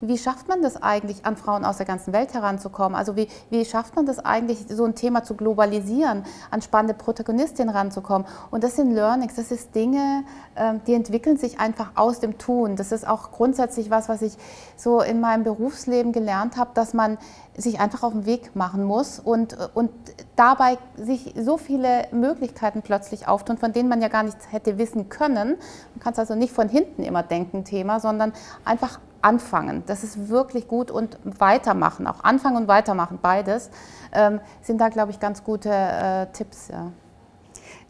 Wie schafft man das eigentlich, an Frauen aus der ganzen Welt heranzukommen? Also wie, wie schafft man das eigentlich, so ein Thema zu globalisieren, an spannende Protagonistinnen ranzukommen? Und das sind Learnings, das ist Dinge, ähm, die entwickeln sich einfach aus dem Tun. Das ist auch grundsätzlich was, was ich so in meinem Berufsleben gelernt habe, dass man sich einfach auf den Weg machen muss und, und dabei sich so viele Möglichkeiten plötzlich auftun, von denen man ja gar nichts hätte wissen können. Man kann es also nicht von hinten immer denken, Thema, sondern einfach anfangen. Das ist wirklich gut und weitermachen, auch anfangen und weitermachen, beides ähm, sind da, glaube ich, ganz gute äh, Tipps. Ja.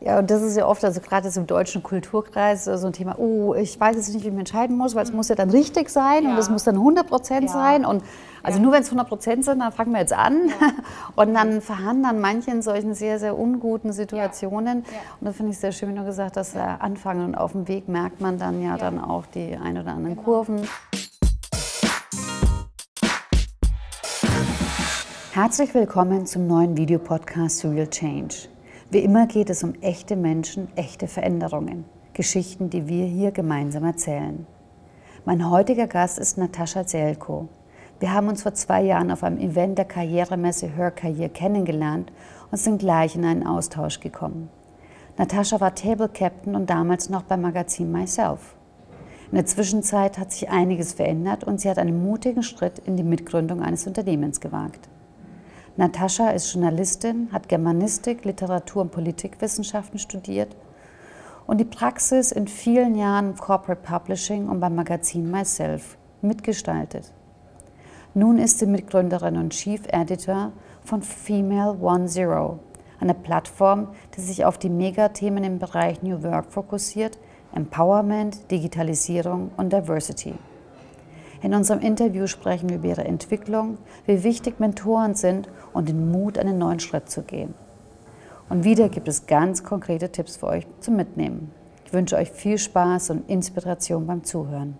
Ja, und das ist ja oft, also gerade im deutschen Kulturkreis, so ein Thema, oh, ich weiß jetzt nicht, wie ich mich entscheiden muss, weil es mhm. muss ja dann richtig sein ja. und es muss dann 100 Prozent ja. sein. Und also ja. nur wenn es 100 Prozent sind, dann fangen wir jetzt an. Und dann verhandeln manche in solchen sehr, sehr unguten Situationen. Und das finde ich sehr schön, wie du gesagt hast, anfangen und auf dem Weg merkt man dann ja, dann auch die ein oder anderen genau. Kurven. Herzlich willkommen zum neuen Videopodcast Real Change. Wie immer geht es um echte Menschen, echte Veränderungen, Geschichten, die wir hier gemeinsam erzählen. Mein heutiger Gast ist Natascha Zelko. Wir haben uns vor zwei Jahren auf einem Event der Karrieremesse Hörkarriere kennengelernt und sind gleich in einen Austausch gekommen. Natascha war Table Captain und damals noch beim Magazin Myself. In der Zwischenzeit hat sich einiges verändert und sie hat einen mutigen Schritt in die Mitgründung eines Unternehmens gewagt. Natascha ist Journalistin, hat Germanistik, Literatur und Politikwissenschaften studiert und die Praxis in vielen Jahren Corporate Publishing und beim Magazin Myself mitgestaltet. Nun ist sie Mitgründerin und Chief Editor von Female One Zero, einer Plattform, die sich auf die Megathemen im Bereich New Work fokussiert, Empowerment, Digitalisierung und Diversity. In unserem Interview sprechen wir über ihre Entwicklung, wie wichtig Mentoren sind und den Mut, einen neuen Schritt zu gehen. Und wieder gibt es ganz konkrete Tipps für euch zum Mitnehmen. Ich wünsche euch viel Spaß und Inspiration beim Zuhören.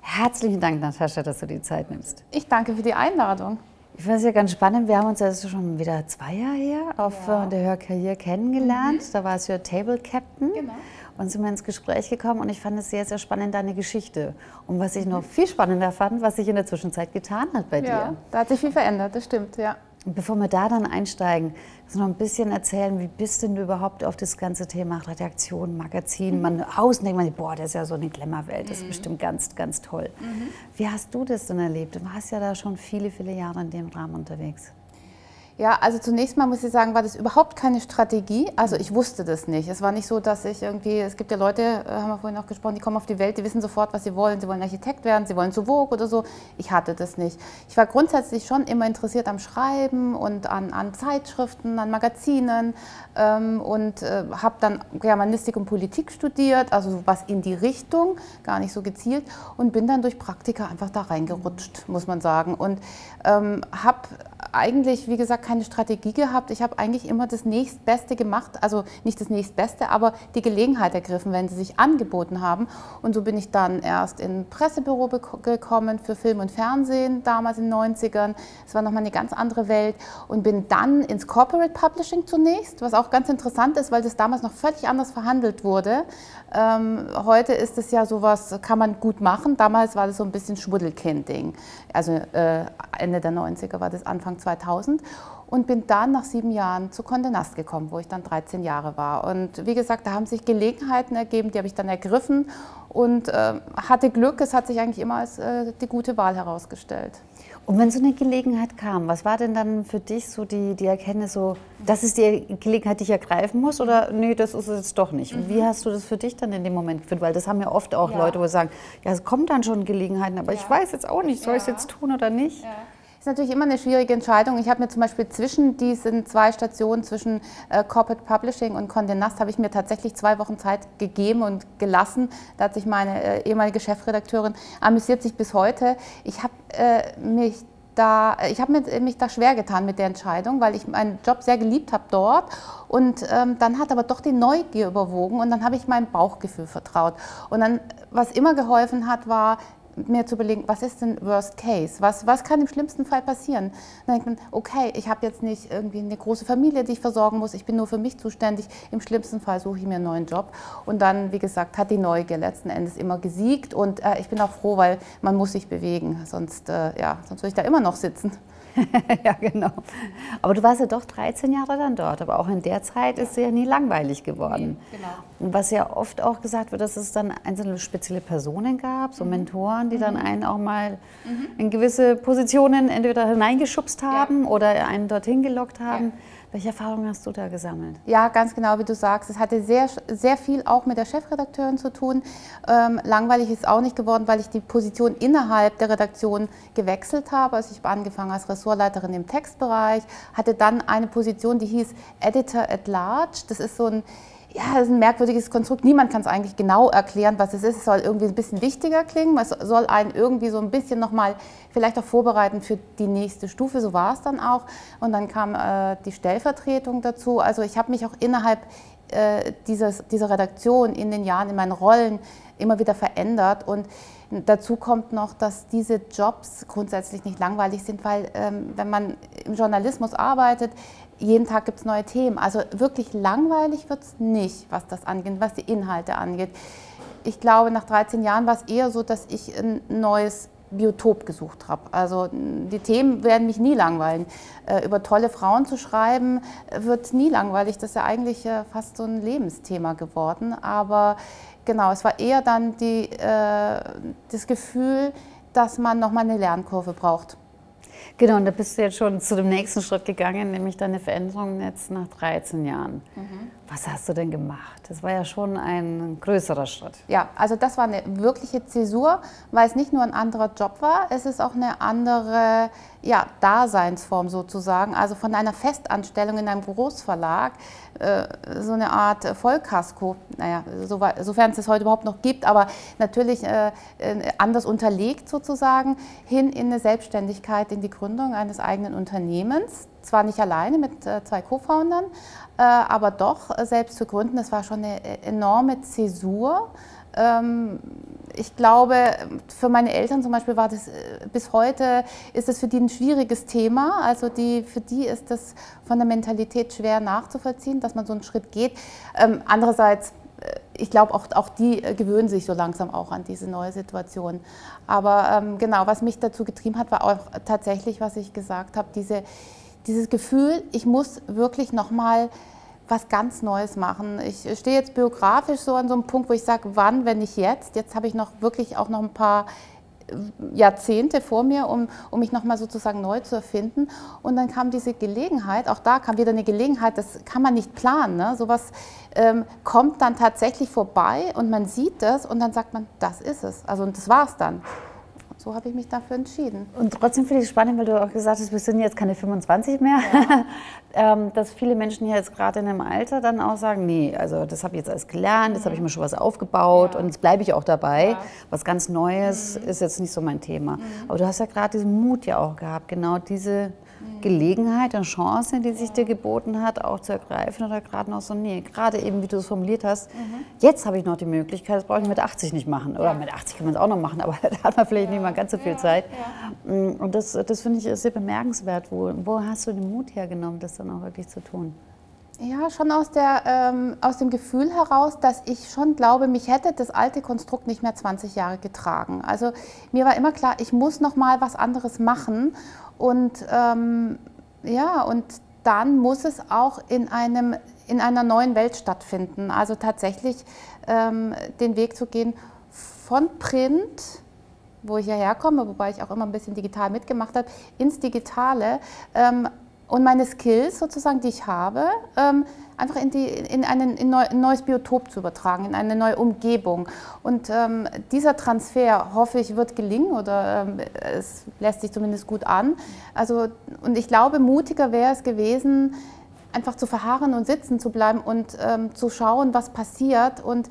Herzlichen Dank, Natascha, dass du die Zeit nimmst. Ich danke für die Einladung. Ich finde es ja ganz spannend. Wir haben uns ja schon wieder zwei Jahre her auf ja. Äh, der Hörkarriere kennengelernt. Mhm. Da warst du ja Table Captain. Genau und sind wir ins Gespräch gekommen und ich fand es sehr, sehr spannend, deine Geschichte. Und was ich noch viel spannender fand, was sich in der Zwischenzeit getan hat bei ja, dir. Da hat sich viel verändert, das stimmt, ja. Bevor wir da dann einsteigen, kannst du noch ein bisschen erzählen, wie bist denn du überhaupt auf das ganze Thema Redaktion, Magazin? Mhm. Man außen denkt man, boah, das ist ja so eine Glamour-Welt, das ist mhm. bestimmt ganz, ganz toll. Mhm. Wie hast du das denn erlebt? Du warst ja da schon viele, viele Jahre in dem Rahmen unterwegs. Ja, also zunächst mal muss ich sagen, war das überhaupt keine Strategie. Also ich wusste das nicht. Es war nicht so, dass ich irgendwie, es gibt ja Leute, äh, haben wir vorhin auch gesprochen, die kommen auf die Welt, die wissen sofort, was sie wollen. Sie wollen Architekt werden, sie wollen zu Vogue oder so. Ich hatte das nicht. Ich war grundsätzlich schon immer interessiert am Schreiben und an, an Zeitschriften, an Magazinen ähm, und äh, habe dann Germanistik und Politik studiert, also was in die Richtung, gar nicht so gezielt und bin dann durch Praktika einfach da reingerutscht, muss man sagen. Und ähm, habe eigentlich, wie gesagt, keine Strategie gehabt. Ich habe eigentlich immer das nächstbeste gemacht, also nicht das nächstbeste, aber die Gelegenheit ergriffen, wenn sie sich angeboten haben. Und so bin ich dann erst in Pressebüro gekommen für Film und Fernsehen, damals in den 90ern. Es war nochmal eine ganz andere Welt. Und bin dann ins Corporate Publishing zunächst, was auch ganz interessant ist, weil das damals noch völlig anders verhandelt wurde. Ähm, heute ist es ja sowas, kann man gut machen. Damals war das so ein bisschen Schmuddelkind-Ding. Also äh, Ende der 90er war das Anfang 2000 und bin dann nach sieben Jahren zu Condé Nast gekommen, wo ich dann 13 Jahre war. Und wie gesagt, da haben sich Gelegenheiten ergeben, die habe ich dann ergriffen und äh, hatte Glück. Es hat sich eigentlich immer als äh, die gute Wahl herausgestellt. Und wenn so eine Gelegenheit kam, was war denn dann für dich so die, die Erkenntnis, so, das ist die Gelegenheit, die ich ergreifen muss oder nee, das ist es jetzt doch nicht? Mhm. Wie hast du das für dich dann in dem Moment gefühlt? Weil das haben ja oft auch ja. Leute, wo sie sagen, ja, es kommen dann schon Gelegenheiten, aber ja. ich weiß jetzt auch nicht, soll ich es jetzt tun oder nicht? Ja ist natürlich immer eine schwierige Entscheidung. Ich habe mir zum Beispiel zwischen diesen zwei Stationen, zwischen äh, Corporate Publishing und Condé Nast, habe ich mir tatsächlich zwei Wochen Zeit gegeben und gelassen. Da hat sich meine äh, ehemalige Chefredakteurin amüsiert sich bis heute. Ich habe äh, mich da, ich habe mich da schwer getan mit der Entscheidung, weil ich meinen Job sehr geliebt habe dort. Und ähm, dann hat aber doch die Neugier überwogen und dann habe ich meinem Bauchgefühl vertraut. Und dann, was immer geholfen hat, war mir zu überlegen, was ist denn Worst Case? Was, was kann im schlimmsten Fall passieren? Dann denkt man, okay, ich habe jetzt nicht irgendwie eine große Familie, die ich versorgen muss, ich bin nur für mich zuständig. Im schlimmsten Fall suche ich mir einen neuen Job. Und dann, wie gesagt, hat die Neugier letzten Endes immer gesiegt. Und äh, ich bin auch froh, weil man muss sich bewegen, sonst, äh, ja, sonst würde ich da immer noch sitzen. ja, genau. Aber du warst ja doch 13 Jahre dann dort. Aber auch in der Zeit ist es ja nie langweilig geworden. Nee, genau. Was ja oft auch gesagt wird, dass es dann einzelne spezielle Personen gab, so mhm. Mentoren, die mhm. dann einen auch mal mhm. in gewisse Positionen entweder hineingeschubst haben ja. oder einen dorthin gelockt haben. Ja. Welche Erfahrungen hast du da gesammelt? Ja, ganz genau, wie du sagst. Es hatte sehr, sehr viel auch mit der Chefredakteurin zu tun. Ähm, langweilig ist auch nicht geworden, weil ich die Position innerhalb der Redaktion gewechselt habe. Also ich habe angefangen als Ressortleiterin im Textbereich, hatte dann eine Position, die hieß Editor at Large. Das ist so ein ja, das ist ein merkwürdiges Konstrukt. Niemand kann es eigentlich genau erklären, was es ist. Es soll irgendwie ein bisschen wichtiger klingen. Es soll einen irgendwie so ein bisschen nochmal vielleicht auch vorbereiten für die nächste Stufe. So war es dann auch. Und dann kam äh, die Stellvertretung dazu. Also ich habe mich auch innerhalb äh, dieses, dieser Redaktion in den Jahren, in meinen Rollen immer wieder verändert. Und dazu kommt noch, dass diese Jobs grundsätzlich nicht langweilig sind, weil ähm, wenn man im Journalismus arbeitet, jeden Tag gibt es neue Themen. Also wirklich langweilig wird es nicht, was das angeht, was die Inhalte angeht. Ich glaube, nach 13 Jahren war es eher so, dass ich ein neues Biotop gesucht habe. Also die Themen werden mich nie langweilen. Äh, über tolle Frauen zu schreiben, wird nie langweilig. Das ist ja eigentlich äh, fast so ein Lebensthema geworden. Aber genau, es war eher dann die, äh, das Gefühl, dass man nochmal eine Lernkurve braucht. Genau, und da bist du jetzt schon zu dem nächsten Schritt gegangen, nämlich deine Veränderung jetzt nach 13 Jahren. Mhm. Was hast du denn gemacht? Das war ja schon ein größerer Schritt. Ja, also das war eine wirkliche Zäsur, weil es nicht nur ein anderer Job war, es ist auch eine andere ja, Daseinsform sozusagen. Also von einer Festanstellung in einem Großverlag, äh, so eine Art Vollkasko, naja, so, sofern es es heute überhaupt noch gibt, aber natürlich äh, äh, anders unterlegt sozusagen, hin in eine Selbstständigkeit, in die Gründung eines eigenen Unternehmens zwar nicht alleine mit äh, zwei Co-Foundern, äh, aber doch äh, selbst zu gründen, das war schon eine enorme Zäsur. Ähm, ich glaube, für meine Eltern zum Beispiel war das bis heute ist es für die ein schwieriges Thema. Also die, für die ist das von der Mentalität schwer nachzuvollziehen, dass man so einen Schritt geht. Ähm, andererseits ich glaube, auch, auch die gewöhnen sich so langsam auch an diese neue Situation. Aber ähm, genau, was mich dazu getrieben hat, war auch tatsächlich, was ich gesagt habe, diese, dieses Gefühl, ich muss wirklich nochmal was ganz Neues machen. Ich stehe jetzt biografisch so an so einem Punkt, wo ich sage, wann, wenn nicht jetzt. Jetzt habe ich noch wirklich auch noch ein paar Jahrzehnte vor mir, um, um mich nochmal sozusagen neu zu erfinden. Und dann kam diese Gelegenheit, auch da kam wieder eine Gelegenheit, das kann man nicht planen. Ne? Sowas ähm, kommt dann tatsächlich vorbei und man sieht das und dann sagt man, das ist es. Also und das war es dann so habe ich mich dafür entschieden. Und trotzdem finde ich es spannend, weil du auch gesagt hast, wir sind jetzt keine 25 mehr, ja. Ähm, dass viele Menschen hier jetzt gerade in einem Alter dann auch sagen, nee, also das habe ich jetzt alles gelernt, jetzt habe ich mhm. mir schon was aufgebaut ja. und jetzt bleibe ich auch dabei. Ja. Was ganz Neues mhm. ist jetzt nicht so mein Thema. Mhm. Aber du hast ja gerade diesen Mut ja auch gehabt, genau diese Gelegenheit und Chance, die sich dir geboten hat, auch zu ergreifen oder gerade noch so, nee, gerade eben, wie du es formuliert hast, mhm. jetzt habe ich noch die Möglichkeit, das brauche ich mit 80 nicht machen. Oder ja. mit 80 kann man es auch noch machen, aber da hat man vielleicht ja. nicht mal ganz so viel ja. Zeit. Mm, und das, das finde ich sehr bemerkenswert. Wo, wo hast du den Mut hergenommen, das dann auch wirklich zu tun? Ja, schon aus, der, ähm, aus dem Gefühl heraus, dass ich schon glaube, mich hätte das alte Konstrukt nicht mehr 20 Jahre getragen. Also mir war immer klar, ich muss noch mal was anderes machen und ähm, ja, und dann muss es auch in, einem, in einer neuen Welt stattfinden. Also tatsächlich ähm, den Weg zu gehen von Print, wo ich hierher komme, wobei ich auch immer ein bisschen digital mitgemacht habe, ins Digitale. Und meine Skills sozusagen, die ich habe, ähm, einfach in, die, in, einen, in ein neues Biotop zu übertragen, in eine neue Umgebung. Und ähm, dieser Transfer, hoffe ich, wird gelingen oder ähm, es lässt sich zumindest gut an. Also, und ich glaube, mutiger wäre es gewesen, einfach zu verharren und sitzen zu bleiben und ähm, zu schauen, was passiert. Und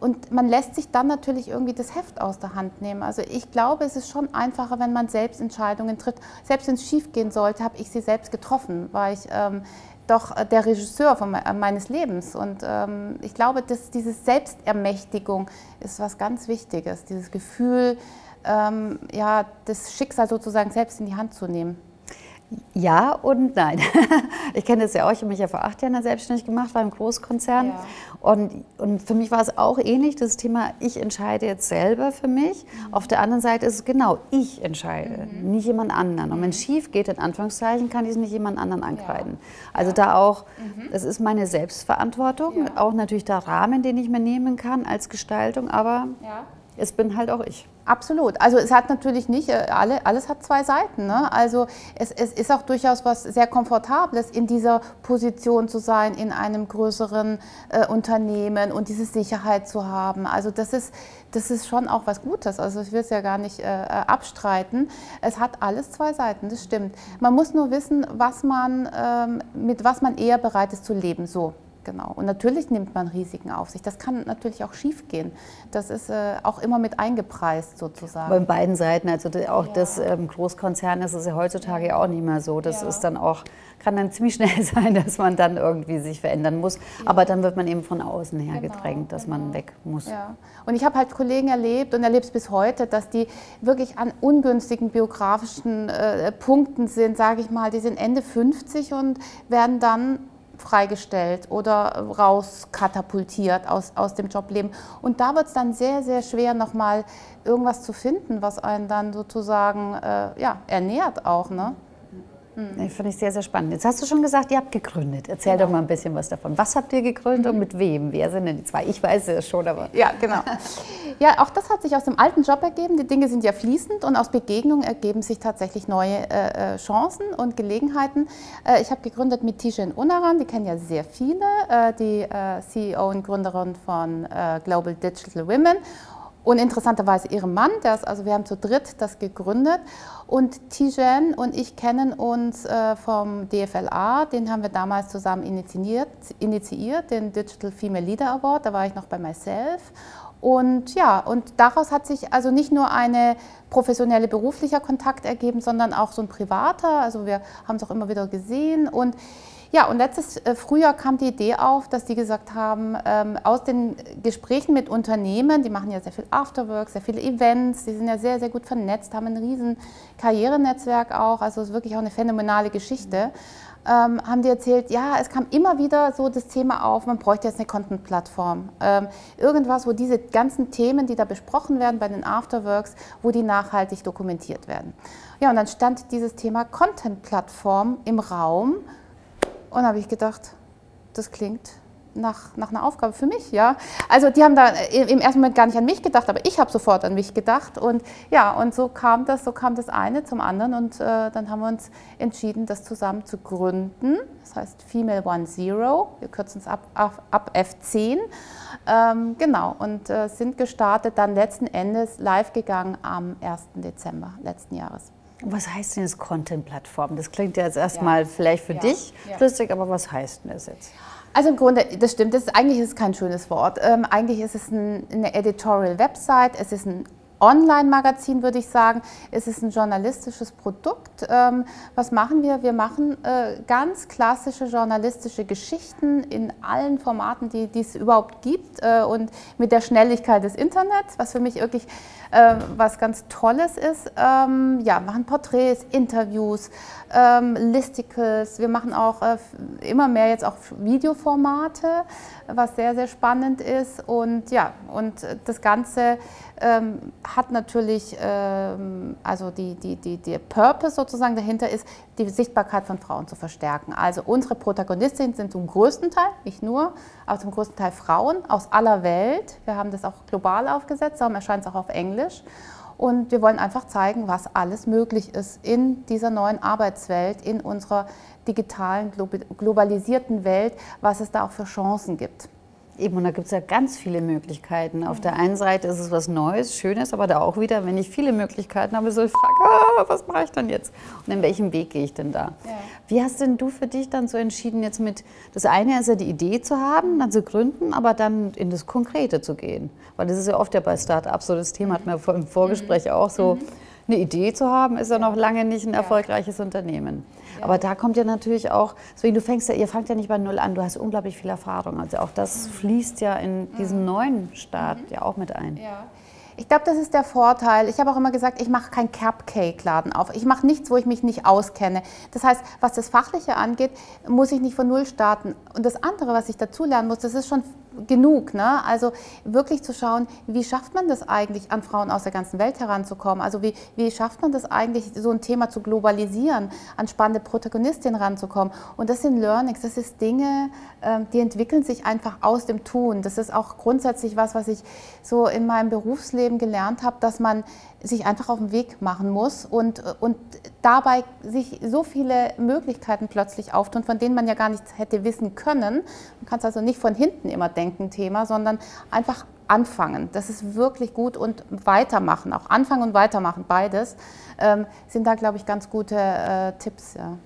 und man lässt sich dann natürlich irgendwie das Heft aus der Hand nehmen. Also ich glaube, es ist schon einfacher, wenn man selbst Entscheidungen tritt. Selbst wenn es schief gehen sollte, habe ich sie selbst getroffen, weil ich ähm, doch der Regisseur von, äh, meines Lebens. Und ähm, ich glaube, dass diese Selbstermächtigung ist was ganz Wichtiges. Dieses Gefühl, ähm, ja, das Schicksal sozusagen selbst in die Hand zu nehmen? Ja und nein. Ich kenne das ja auch. Ich habe mich ja vor acht Jahren selbstständig gemacht, war im Großkonzern. Ja. Und, und für mich war es auch ähnlich, das Thema, ich entscheide jetzt selber für mich. Mhm. Auf der anderen Seite ist es genau, ich entscheide, mhm. nicht jemand anderen. Und wenn es mhm. schief geht, in Anführungszeichen, kann ich es nicht jemand anderen ankreiden. Ja. Also ja. da auch, mhm. es ist meine Selbstverantwortung, auch natürlich der Rahmen, den ich mir nehmen kann als Gestaltung, aber es bin halt auch ich. Absolut. Also es hat natürlich nicht, äh, alle, alles hat zwei Seiten. Ne? Also es, es ist auch durchaus was sehr Komfortables, in dieser Position zu sein, in einem größeren äh, Unternehmen und diese Sicherheit zu haben. Also das ist, das ist schon auch was Gutes. Also ich will es ja gar nicht äh, abstreiten. Es hat alles zwei Seiten, das stimmt. Man muss nur wissen, was man, ähm, mit was man eher bereit ist zu leben. So. Genau. Und natürlich nimmt man Risiken auf sich. Das kann natürlich auch schief gehen. Das ist äh, auch immer mit eingepreist sozusagen. Bei beiden Seiten, also auch ja. das ähm, Großkonzern ist es ja heutzutage ja auch nicht mehr so. Das ja. ist dann auch, kann dann ziemlich schnell sein, dass man dann irgendwie sich verändern muss. Ja. Aber dann wird man eben von außen her genau, gedrängt, dass genau. man weg muss. Ja. Und ich habe halt Kollegen erlebt und erlebe es bis heute, dass die wirklich an ungünstigen biografischen äh, Punkten sind, sage ich mal, die sind Ende 50 und werden dann freigestellt oder rauskatapultiert aus, aus dem Jobleben. Und da wird es dann sehr, sehr schwer, nochmal irgendwas zu finden, was einen dann sozusagen äh, ja, ernährt auch. Ne? Mhm. Finde ich sehr, sehr spannend. Jetzt hast du schon gesagt, ihr habt gegründet. Erzähl genau. doch mal ein bisschen was davon. Was habt ihr gegründet mhm. und mit wem? Wer sind denn die zwei? Ich weiß es schon, aber. Ja, genau. Ja, auch das hat sich aus dem alten Job ergeben. Die Dinge sind ja fließend und aus Begegnungen ergeben sich tatsächlich neue äh, äh Chancen und Gelegenheiten. Äh, ich habe gegründet mit Tijen Unaran, die kennen ja sehr viele, äh, die äh, CEO und Gründerin von äh, Global Digital Women. Und interessanterweise ihrem Mann, der ist, also wir haben zu dritt das gegründet. Und Tijen und ich kennen uns äh, vom DFLA, den haben wir damals zusammen initiiert, initiiert, den Digital Female Leader Award, da war ich noch bei Myself. Und ja, und daraus hat sich also nicht nur eine professionelle beruflicher Kontakt ergeben, sondern auch so ein privater. Also wir haben es auch immer wieder gesehen und ja, und letztes äh, Frühjahr kam die Idee auf, dass die gesagt haben, ähm, aus den Gesprächen mit Unternehmen, die machen ja sehr viel Afterwork, sehr viele Events, die sind ja sehr, sehr gut vernetzt, haben ein riesen Karrierenetzwerk auch, also es ist wirklich auch eine phänomenale Geschichte. Ähm, haben die erzählt, ja, es kam immer wieder so das Thema auf, man bräuchte jetzt eine Content-Plattform. Ähm, irgendwas, wo diese ganzen Themen, die da besprochen werden bei den Afterworks, wo die nachhaltig dokumentiert werden. Ja, und dann stand dieses Thema Content-Plattform im Raum und habe ich gedacht, das klingt nach, nach einer Aufgabe für mich, ja. Also die haben da im ersten Moment gar nicht an mich gedacht, aber ich habe sofort an mich gedacht und ja, und so kam das, so kam das eine zum anderen und äh, dann haben wir uns entschieden, das zusammen zu gründen. Das heißt Female One Zero, wir kürzen es ab, ab, ab F10, ähm, genau, und äh, sind gestartet dann letzten Endes live gegangen am 1. Dezember letzten Jahres. Was heißt denn jetzt Content-Plattform? Das klingt ja jetzt erstmal ja. vielleicht für ja. dich flüssig, aber was heißt denn das jetzt? Also im Grunde, das stimmt, das ist, eigentlich ist es kein schönes Wort. Ähm, eigentlich ist es ein, eine Editorial-Website, es ist ein Online-Magazin, würde ich sagen. Es ist ein journalistisches Produkt. Ähm, was machen wir? Wir machen äh, ganz klassische journalistische Geschichten in allen Formaten, die, es überhaupt gibt äh, und mit der Schnelligkeit des Internets, was für mich wirklich äh, was ganz Tolles ist. Ähm, ja, machen Porträts, Interviews, ähm, Listicles. Wir machen auch äh, immer mehr jetzt auch Videoformate, was sehr, sehr spannend ist. Und ja, und das Ganze ähm, hat natürlich, ähm, also die, die, die, der Purpose sozusagen dahinter ist, die Sichtbarkeit von Frauen zu verstärken. Also unsere Protagonistinnen sind zum größten Teil, nicht nur, aber zum größten Teil Frauen aus aller Welt. Wir haben das auch global aufgesetzt, darum erscheint es auch auf Englisch. Und wir wollen einfach zeigen, was alles möglich ist in dieser neuen Arbeitswelt, in unserer digitalen, globalisierten Welt, was es da auch für Chancen gibt. Eben, und da gibt es ja ganz viele Möglichkeiten. Auf der einen Seite ist es was Neues, Schönes, aber da auch wieder, wenn ich viele Möglichkeiten habe, so ich frage, ah, was mache ich dann jetzt? Und in welchem Weg gehe ich denn da? Ja. Wie hast denn du für dich dann so entschieden, jetzt mit, das eine ist ja die Idee zu haben, dann zu gründen, aber dann in das Konkrete zu gehen? Weil das ist ja oft ja bei Startups so das Thema, hat man im Vorgespräch mhm. auch so. Mhm eine Idee zu haben, ist ja noch lange nicht ein erfolgreiches. Unternehmen. Aber da kommt ja natürlich auch, deswegen du fängst ja, ihr fangt ja nicht bei Null an, du hast unglaublich viel Erfahrung. Also auch das mhm. fließt ja in diesen mhm. neuen Start mhm. ja auch mit ein. Ja. Ich glaube, das ist der Vorteil. Ich habe auch immer gesagt, ich mache keinen Cupcake-Laden auf. Ich mache nichts, wo ich mich nicht auskenne. Das heißt, was das Fachliche angeht, muss ich nicht von Null starten. Und das andere, was ich dazu lernen muss, das ist schon genug. Ne? Also wirklich zu schauen, wie schafft man das eigentlich, an Frauen aus der ganzen Welt heranzukommen? Also wie, wie schafft man das eigentlich, so ein Thema zu globalisieren, an spannende Protagonistinnen ranzukommen? Und das sind Learnings, das ist Dinge, ähm, die entwickeln sich einfach aus dem Tun. Das ist auch grundsätzlich was, was ich so in meinem Berufsleben gelernt habe, dass man sich einfach auf den Weg machen muss und, und dabei sich so viele Möglichkeiten plötzlich auftun, von denen man ja gar nichts hätte wissen können. Man kann es also nicht von hinten immer denken, Thema, sondern einfach anfangen. Das ist wirklich gut und weitermachen, auch anfangen und weitermachen, beides ähm, sind da, glaube ich, ganz gute äh, Tipps. Ja.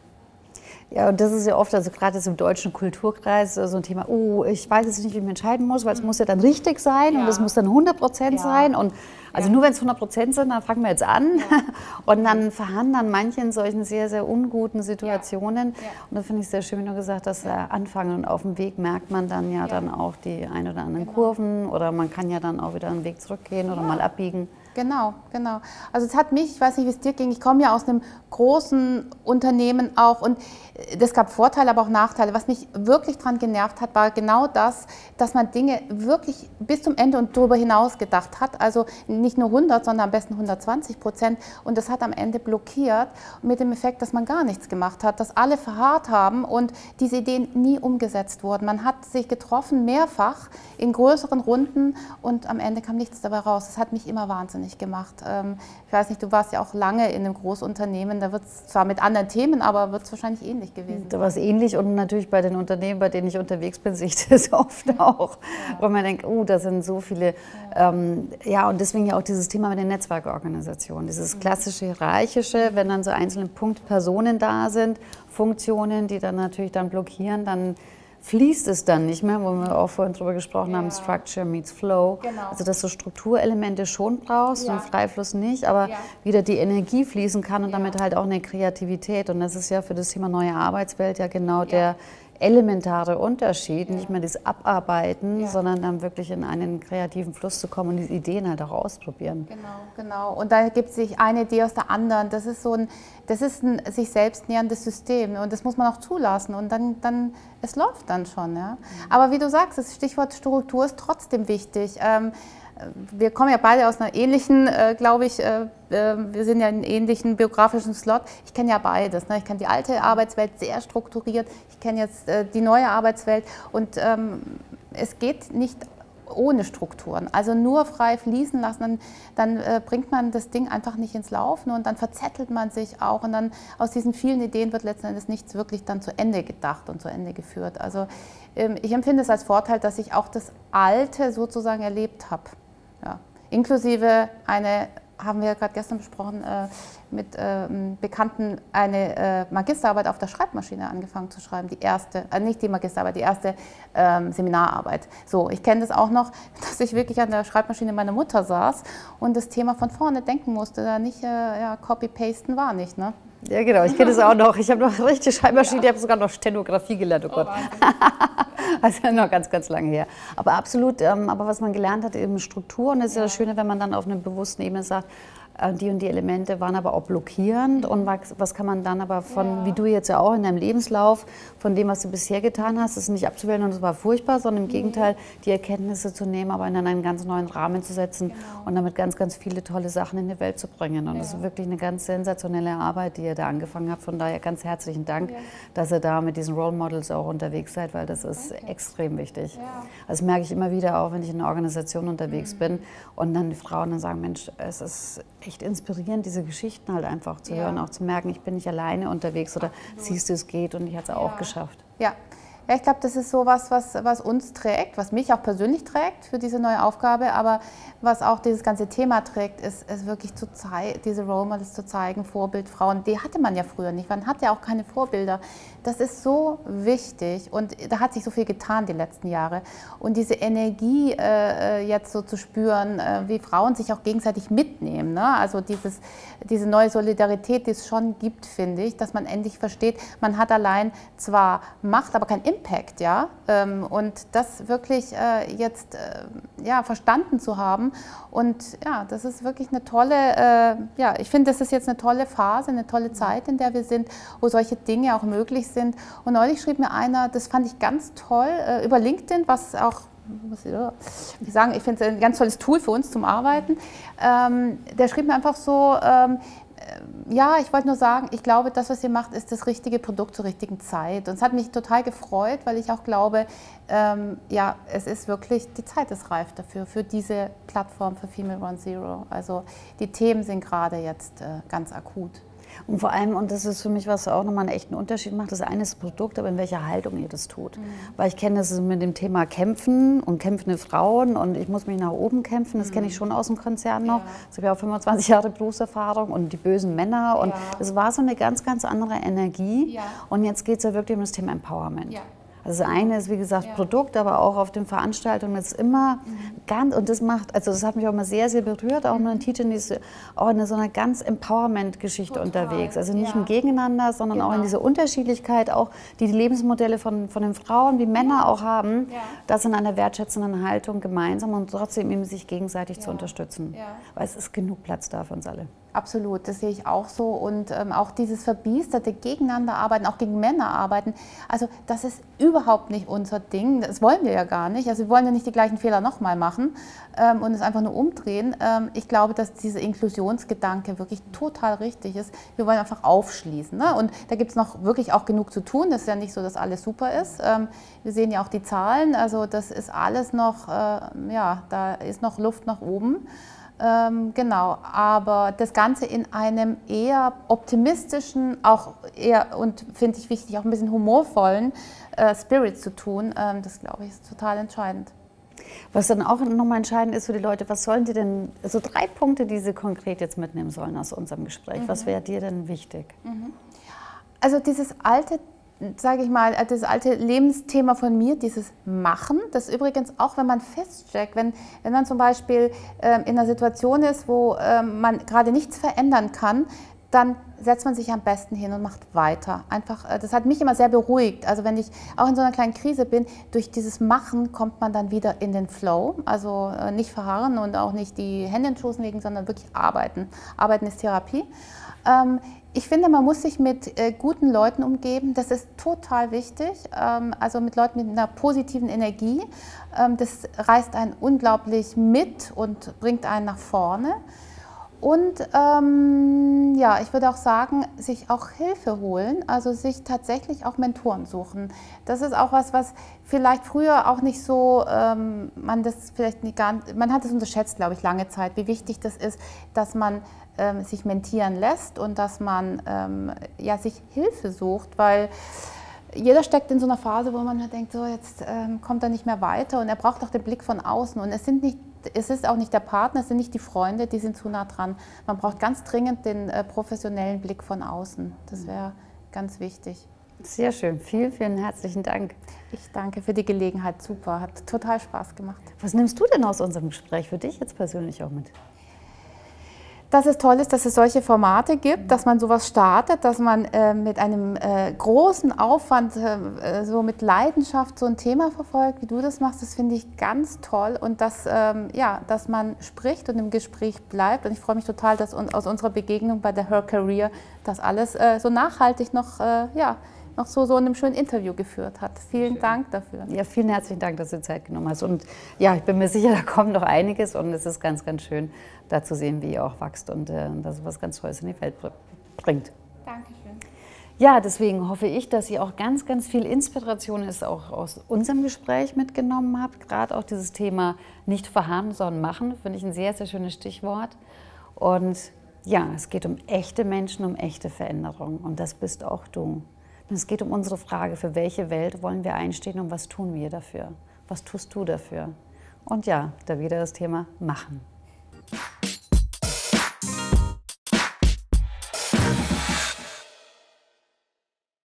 Ja, und das ist ja oft, also gerade im deutschen Kulturkreis, so ein Thema, oh, ich weiß jetzt nicht, wie ich mich entscheiden muss, weil es muss ja dann richtig sein ja. und es muss dann 100 Prozent ja. sein. Und also ja. nur wenn es 100 Prozent sind, dann fangen wir jetzt an. Und dann verharren dann manche in solchen sehr, sehr unguten Situationen. Und da finde ich sehr schön, wie du gesagt hast, äh, anfangen und auf dem Weg merkt man dann ja, dann auch die ein oder anderen genau. Kurven oder man kann ja dann auch wieder einen Weg zurückgehen oder mal abbiegen. Genau, genau. Also es hat mich, ich weiß nicht, wie es dir ging, ich komme ja aus einem großen Unternehmen auch und das gab Vorteile, aber auch Nachteile. Was mich wirklich daran genervt hat, war genau das, dass man Dinge wirklich bis zum Ende und darüber hinaus gedacht hat. Also nicht nur 100, sondern am besten 120 Prozent. Und das hat am Ende blockiert mit dem Effekt, dass man gar nichts gemacht hat, dass alle verharrt haben und diese Ideen nie umgesetzt wurden. Man hat sich getroffen, mehrfach in größeren Runden und am Ende kam nichts dabei raus. Das hat mich immer wahnsinnig gemacht. Ähm, ich weiß nicht, du warst ja auch lange in einem Großunternehmen, da wird es zwar mit anderen Themen, aber wird es wahrscheinlich ähnlich gewesen. Da war es ähnlich und natürlich bei den Unternehmen, bei denen ich unterwegs bin, sehe ich das oft auch, ja. wo man denkt, oh, da sind so viele, ja, ähm, ja und deswegen ja auch dieses Thema mit den Netzwerkorganisationen, dieses mhm. klassische Hierarchische, wenn dann so einzelne Punktpersonen da sind, Funktionen, die dann natürlich dann blockieren, dann fließt es dann nicht mehr, wo wir auch vorhin drüber gesprochen ja. haben, Structure meets Flow. Genau. Also dass du Strukturelemente schon brauchst ja. und Freifluss nicht, aber ja. wieder die Energie fließen kann und damit halt auch eine Kreativität. Und das ist ja für das Thema neue Arbeitswelt ja genau der elementare Unterschied, ja. nicht mehr das Abarbeiten, ja. sondern dann wirklich in einen kreativen Fluss zu kommen und die Ideen halt auch ausprobieren. Genau, genau. Und da gibt sich eine Idee aus der anderen. Das ist so ein, das ist ein sich selbst näherndes System und das muss man auch zulassen und dann, dann es läuft dann schon. Ja? Mhm. Aber wie du sagst, das Stichwort Struktur ist trotzdem wichtig. Ähm, wir kommen ja beide aus einer ähnlichen, äh, glaube ich, äh, wir sind ja in einem ähnlichen biografischen Slot. Ich kenne ja beides. Ne? Ich kenne die alte Arbeitswelt sehr strukturiert. Ich kenne jetzt äh, die neue Arbeitswelt. Und ähm, es geht nicht ohne Strukturen. Also nur frei fließen lassen, dann, dann äh, bringt man das Ding einfach nicht ins Laufen und dann verzettelt man sich auch und dann aus diesen vielen Ideen wird letzten Endes nichts wirklich dann zu Ende gedacht und zu Ende geführt. Also ähm, ich empfinde es als Vorteil, dass ich auch das Alte sozusagen erlebt habe. Ja. Inklusive eine, haben wir gerade gestern besprochen, äh, mit ähm, Bekannten eine äh, Magisterarbeit auf der Schreibmaschine angefangen zu schreiben. Die erste, äh, nicht die Magisterarbeit, die erste ähm, Seminararbeit. So, ich kenne das auch noch, dass ich wirklich an der Schreibmaschine meiner Mutter saß und das Thema von vorne denken musste. Da nicht, äh, ja, Copy-Pasten war nicht, ne? Ja, genau, ich kenne das auch noch. Ich habe noch richtig Schreibmaschine, ich habe sogar noch Stenografie gelernt, oh Gott. Oh, also noch ganz, ganz lange her. Aber absolut, ähm, aber was man gelernt hat, eben Struktur. Und es ist ja das Schöne, wenn man dann auf einer bewussten Ebene sagt, die und die Elemente waren aber auch blockierend. Und was, was kann man dann aber von, ja. wie du jetzt ja auch in deinem Lebenslauf, von dem, was du bisher getan hast, ist nicht abzuwählen und es war furchtbar, sondern im Gegenteil, die Erkenntnisse zu nehmen, aber in einen ganz neuen Rahmen zu setzen genau. und damit ganz, ganz viele tolle Sachen in die Welt zu bringen. Und ja. das ist wirklich eine ganz sensationelle Arbeit, die ihr da angefangen habt. Von daher ganz herzlichen Dank, ja. dass ihr da mit diesen Role Models auch unterwegs seid, weil das ist okay. extrem wichtig. Das merke ich immer wieder auch, wenn ich in einer Organisation unterwegs mhm. bin und dann die Frauen dann sagen, Mensch, es ist echt inspirierend, diese Geschichten halt einfach zu ja. hören, auch zu merken, ich bin nicht alleine unterwegs oder siehst du, es geht und ich habe es ja. auch geschafft. Ja, ja, ich glaube, das ist so was, was, was uns trägt, was mich auch persönlich trägt für diese neue Aufgabe, aber was auch dieses ganze Thema trägt, ist, ist wirklich zu diese Role Models zu zeigen, Vorbildfrauen, die hatte man ja früher nicht, man hatte ja auch keine Vorbilder. Das ist so wichtig und da hat sich so viel getan die letzten Jahre. Und diese Energie äh, äh jetzt so zu spüren, äh, wie Frauen sich auch gegenseitig mitnehmen, ne? also dieses, diese neue Solidarität, die es schon gibt, finde ich, dass man endlich versteht, man hat allein zwar Macht, aber kein Impact, ja. Ähm, und das wirklich äh, jetzt äh, ja, verstanden zu haben. Und ja, das ist wirklich eine tolle, äh, ja, ich finde, das ist jetzt eine tolle Phase, eine tolle Zeit, in der wir sind, wo solche Dinge auch möglich sind. Und neulich schrieb mir einer, das fand ich ganz toll, über LinkedIn, was auch muss ich sagen, ich finde es ein ganz tolles Tool für uns zum Arbeiten. Ähm, der schrieb mir einfach so, ähm, äh, ja, ich wollte nur sagen, ich glaube, das, was ihr macht, ist das richtige Produkt zur richtigen Zeit. Und es hat mich total gefreut, weil ich auch glaube, ähm, ja, es ist wirklich, die Zeit ist reif dafür, für diese Plattform für Female One Zero. Also die Themen sind gerade jetzt äh, ganz akut. Und vor allem, und das ist für mich, was auch nochmal einen echten Unterschied macht, das eine ist das Produkt, aber in welcher Haltung ihr das tut. Mhm. Weil ich kenne das mit dem Thema Kämpfen und kämpfende Frauen und ich muss mich nach oben kämpfen, das kenne ich mhm. schon aus dem Konzern noch. Ja. Ich habe ja auch 25 Jahre Berufserfahrung und die bösen Männer und es ja. war so eine ganz, ganz andere Energie. Ja. Und jetzt geht es ja wirklich um das Thema Empowerment. Also das eine ist, wie gesagt, ja. Produkt, aber auch auf den Veranstaltungen ist immer mhm. ganz, und das macht, also das hat mich auch immer sehr, sehr berührt, auch mhm. mit Teachern, die ist auch in so einer ganz Empowerment-Geschichte unterwegs. Also nicht ja. im Gegeneinander, sondern genau. auch in genau. dieser Unterschiedlichkeit, auch die, die Lebensmodelle von, von den Frauen, die Männer ja. auch haben, das in einer wertschätzenden Haltung gemeinsam und trotzdem eben sich gegenseitig zu unterstützen. Weil es ist genug Platz da für uns alle. Absolut, das sehe ich auch so. Und ähm, auch dieses verbiesterte Gegeneinander arbeiten, auch gegen Männer arbeiten, also das ist überhaupt nicht unser Ding. Das wollen wir ja gar nicht. Also wir wollen ja nicht die gleichen Fehler nochmal machen ähm, und es einfach nur umdrehen. Ähm, ich glaube, dass dieser Inklusionsgedanke wirklich total richtig ist. Wir wollen einfach aufschließen. Ne? Und da gibt es noch wirklich auch genug zu tun. Das ist ja nicht so, dass alles super ist. Ähm, wir sehen ja auch die Zahlen. Also das ist alles noch, äh, ja, da ist noch Luft nach oben. Ähm, genau, aber das Ganze in einem eher optimistischen, auch eher und finde ich wichtig, auch ein bisschen humorvollen äh, Spirit zu tun, ähm, das glaube ich ist total entscheidend. Was dann auch nochmal entscheidend ist für die Leute, was sollen die denn, so also drei Punkte, die sie konkret jetzt mitnehmen sollen aus unserem Gespräch, mhm. was wäre dir denn wichtig? Mhm. Also dieses alte sage ich mal, das alte Lebensthema von mir, dieses Machen, das übrigens auch, wenn man feststeckt, wenn, wenn man zum Beispiel ähm, in einer Situation ist, wo ähm, man gerade nichts verändern kann, dann setzt man sich am besten hin und macht weiter. Einfach, äh, das hat mich immer sehr beruhigt. Also wenn ich auch in so einer kleinen Krise bin, durch dieses Machen kommt man dann wieder in den Flow. Also äh, nicht verharren und auch nicht die Hände in den Schoß legen, sondern wirklich arbeiten. Arbeiten ist Therapie. Ähm, ich finde, man muss sich mit äh, guten Leuten umgeben. Das ist total wichtig. Ähm, also mit Leuten mit einer positiven Energie. Ähm, das reißt einen unglaublich mit und bringt einen nach vorne. Und ähm, ja, ich würde auch sagen, sich auch Hilfe holen, also sich tatsächlich auch Mentoren suchen. Das ist auch was, was vielleicht früher auch nicht so, ähm, man das vielleicht nicht gar, man hat es unterschätzt, glaube ich, lange Zeit, wie wichtig das ist, dass man ähm, sich mentieren lässt und dass man ähm, ja, sich Hilfe sucht, weil jeder steckt in so einer Phase, wo man denkt, so jetzt ähm, kommt er nicht mehr weiter und er braucht auch den Blick von außen und es sind nicht es ist auch nicht der Partner, es sind nicht die Freunde, die sind zu nah dran. Man braucht ganz dringend den äh, professionellen Blick von außen. Das wäre ganz wichtig. Sehr schön. Vielen, vielen herzlichen Dank. Ich danke für die Gelegenheit. Super. Hat total Spaß gemacht. Was nimmst du denn aus unserem Gespräch für dich jetzt persönlich auch mit? Dass es toll ist, dass es solche Formate gibt, dass man sowas startet, dass man äh, mit einem äh, großen Aufwand, äh, so mit Leidenschaft so ein Thema verfolgt, wie du das machst, das finde ich ganz toll. Und dass, ähm, ja, dass man spricht und im Gespräch bleibt. Und ich freue mich total, dass aus unserer Begegnung bei der Her Career das alles äh, so nachhaltig noch, äh, ja, noch so, so in einem schönen Interview geführt hat. Vielen Schön. Dank dafür. Ja, vielen herzlichen Dank, dass du Zeit genommen hast. Und ja, ich bin mir sicher, da kommt noch einiges und es ist ganz, ganz schön, da zu sehen, wie ihr auch wächst und äh, dass es was ganz Tolles in die Welt bringt. Dankeschön. Ja, deswegen hoffe ich, dass ihr auch ganz, ganz viel Inspiration ist, auch aus unserem Gespräch mitgenommen habt. Gerade auch dieses Thema nicht verharren, sondern machen, finde ich ein sehr, sehr schönes Stichwort. Und ja, es geht um echte Menschen, um echte Veränderungen. Und das bist auch du. Es geht um unsere Frage, für welche Welt wollen wir einstehen und was tun wir dafür? Was tust du dafür? Und ja, da wieder das Thema machen.